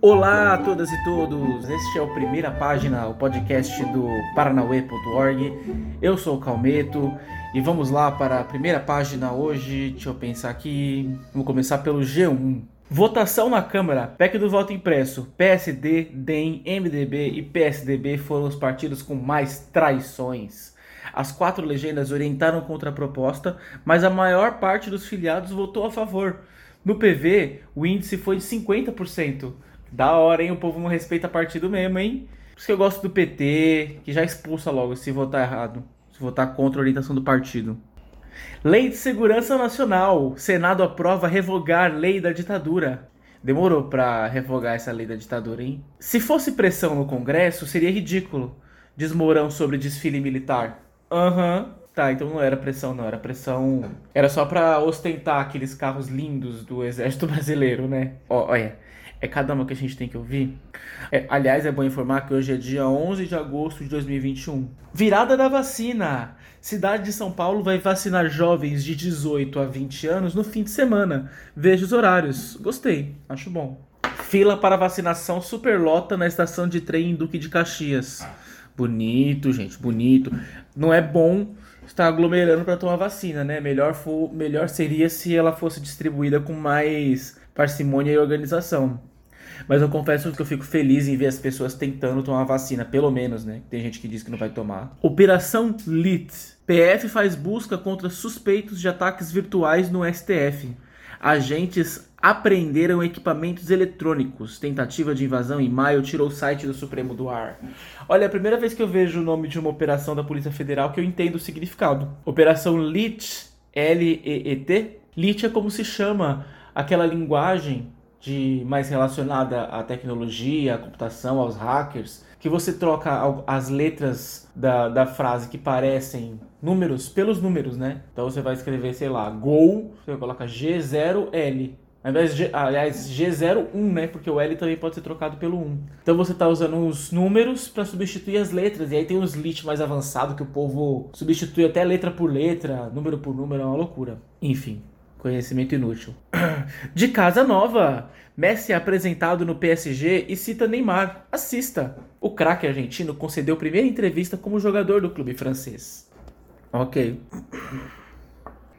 Olá a todas e todos, este é o Primeira Página, o podcast do Paranauê.org. Eu sou o Calmeto e vamos lá para a primeira página hoje. Deixa eu pensar aqui. Vou começar pelo G1. Votação na Câmara. PEC do voto impresso. PSD, DEM, MDB e PSDB foram os partidos com mais traições. As quatro legendas orientaram contra a proposta, mas a maior parte dos filiados votou a favor. No PV, o índice foi de 50%. Da hora, hein? O povo não respeita partido mesmo, hein? Por isso que eu gosto do PT, que já expulsa logo se votar errado. Se votar contra a orientação do partido. Lei de Segurança Nacional. Senado aprova revogar lei da ditadura. Demorou pra revogar essa lei da ditadura, hein? Se fosse pressão no Congresso, seria ridículo. Diz Mourão sobre desfile militar. Aham. Uhum. Tá, então não era pressão, não. Era pressão. Era só pra ostentar aqueles carros lindos do Exército Brasileiro, né? Ó, olha é cada uma que a gente tem que ouvir. É, aliás, é bom informar que hoje é dia 11 de agosto de 2021. Virada da vacina! Cidade de São Paulo vai vacinar jovens de 18 a 20 anos no fim de semana. Veja os horários. Gostei, acho bom. Fila para vacinação superlota na estação de trem em Duque de Caxias. Bonito, gente, bonito. Não é bom estar aglomerando para tomar vacina, né? Melhor, for, melhor seria se ela fosse distribuída com mais parcimônia e organização. Mas eu confesso que eu fico feliz em ver as pessoas tentando tomar vacina, pelo menos, né? Tem gente que diz que não vai tomar. Operação LIT. PF faz busca contra suspeitos de ataques virtuais no STF. Agentes apreenderam equipamentos eletrônicos. Tentativa de invasão em maio tirou o site do Supremo do ar. Olha, é a primeira vez que eu vejo o nome de uma operação da Polícia Federal que eu entendo o significado. Operação LIT, L-E-E-T. LIT é como se chama aquela linguagem de mais relacionada à tecnologia, à computação, aos hackers, que você troca as letras da, da frase que parecem números pelos números, né? Então você vai escrever, sei lá, Go, você coloca G0L. Ao invés de, aliás, G01, né? Porque o L também pode ser trocado pelo 1. Então você está usando os números para substituir as letras. E aí tem os lit mais avançado que o povo substitui até letra por letra, número por número, é uma loucura. Enfim, Conhecimento inútil. De casa nova. Messi é apresentado no PSG e cita Neymar. Assista. O craque argentino concedeu primeira entrevista como jogador do clube francês. Ok.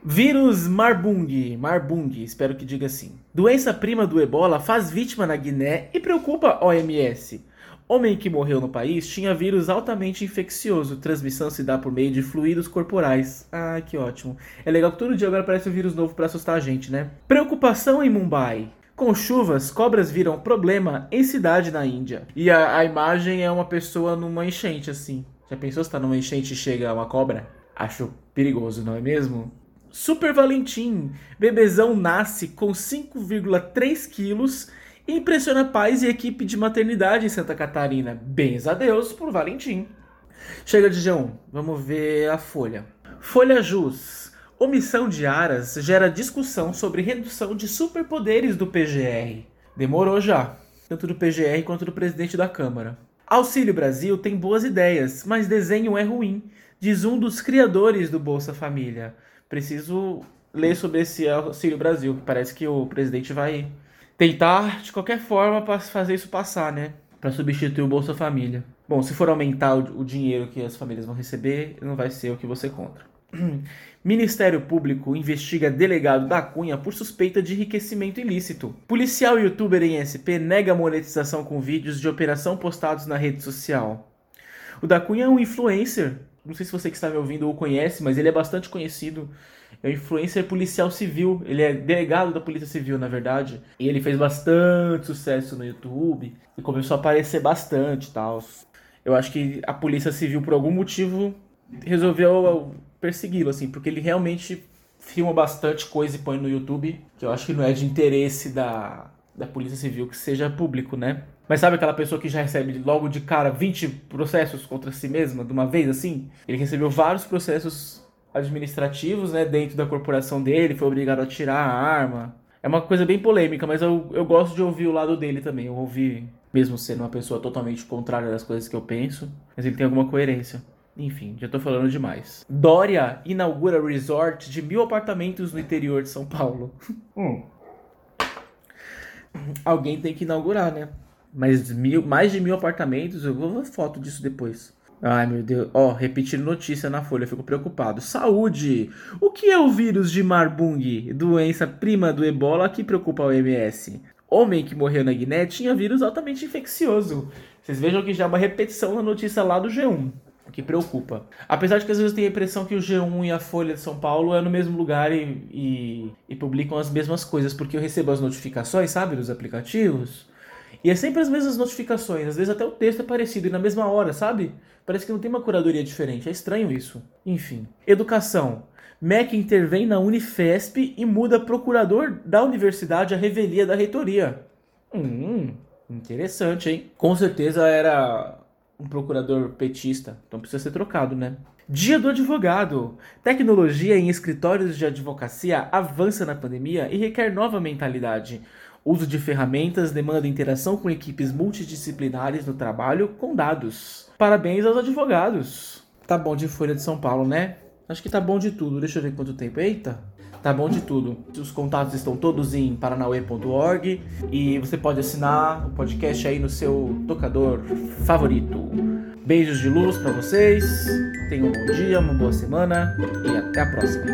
Vírus Marbung, Marbung, espero que diga assim. Doença prima do ebola faz vítima na Guiné e preocupa OMS. Homem que morreu no país tinha vírus altamente infeccioso. Transmissão se dá por meio de fluidos corporais. Ah, que ótimo. É legal que todo dia agora aparece um vírus novo para assustar a gente, né? Preocupação em Mumbai. Com chuvas, cobras viram problema em cidade na Índia. E a, a imagem é uma pessoa numa enchente, assim. Já pensou se tá numa enchente e chega uma cobra? Acho perigoso, não é mesmo? Super Valentim. Bebezão nasce com 5,3 quilos impressiona pais e equipe de maternidade em Santa Catarina. Bens a Deus por Valentim. Chega de G1, vamos ver a Folha. Folha Jus. Omissão de Aras gera discussão sobre redução de superpoderes do PGR. Demorou já, tanto do PGR quanto do presidente da Câmara. Auxílio Brasil tem boas ideias, mas desenho é ruim, diz um dos criadores do Bolsa Família. Preciso ler sobre esse Auxílio Brasil, que parece que o presidente vai tentar de qualquer forma para fazer isso passar, né? Para substituir o Bolsa Família. Bom, se for aumentar o, o dinheiro que as famílias vão receber, não vai ser o que você contra. Ministério Público investiga delegado da Cunha por suspeita de enriquecimento ilícito. Policial youtuber em SP nega monetização com vídeos de operação postados na rede social. O da Cunha é um influencer. Não sei se você que está me ouvindo o conhece, mas ele é bastante conhecido é um influencer policial civil. Ele é delegado da Polícia Civil, na verdade. E ele fez bastante sucesso no YouTube e começou a aparecer bastante tal. Eu acho que a Polícia Civil, por algum motivo, resolveu persegui-lo, assim, porque ele realmente filma bastante coisa e põe no YouTube, que eu acho que não é de interesse da, da Polícia Civil que seja público, né? Mas sabe aquela pessoa que já recebe logo de cara 20 processos contra si mesma de uma vez assim? Ele recebeu vários processos administrativos, né, dentro da corporação dele, foi obrigado a tirar a arma. É uma coisa bem polêmica, mas eu, eu gosto de ouvir o lado dele também. Eu ouvi mesmo sendo uma pessoa totalmente contrária das coisas que eu penso, mas ele tem alguma coerência. Enfim, já tô falando demais. Dória inaugura resort de mil apartamentos no interior de São Paulo. hum. Alguém tem que inaugurar, né? Mas mil, mais de mil apartamentos, eu vou ver foto disso depois. Ai meu Deus, ó, oh, repetindo notícia na folha, fico preocupado. Saúde! O que é o vírus de Marbung, doença prima do ebola que preocupa a OMS? Homem que morreu na Guiné tinha vírus altamente infeccioso. Vocês vejam que já é uma repetição na notícia lá do G1 que preocupa. Apesar de que às vezes tem a impressão que o G1 e a Folha de São Paulo é no mesmo lugar e, e, e publicam as mesmas coisas, porque eu recebo as notificações, sabe, dos aplicativos. E é sempre as mesmas notificações, às vezes até o texto é parecido e na mesma hora, sabe? Parece que não tem uma curadoria diferente, é estranho isso. Enfim. Educação. MEC intervém na Unifesp e muda procurador da universidade à revelia da reitoria. Hum, interessante, hein? Com certeza era um procurador petista, então precisa ser trocado, né? Dia do advogado. Tecnologia em escritórios de advocacia avança na pandemia e requer nova mentalidade. Uso de ferramentas demanda interação com equipes multidisciplinares no trabalho com dados. Parabéns aos advogados. Tá bom de Folha de São Paulo, né? Acho que tá bom de tudo. Deixa eu ver quanto tempo. Eita! Tá bom de tudo. Os contatos estão todos em paranauê.org e você pode assinar o podcast aí no seu tocador favorito. Beijos de luz para vocês. Tenham um bom dia, uma boa semana e até a próxima.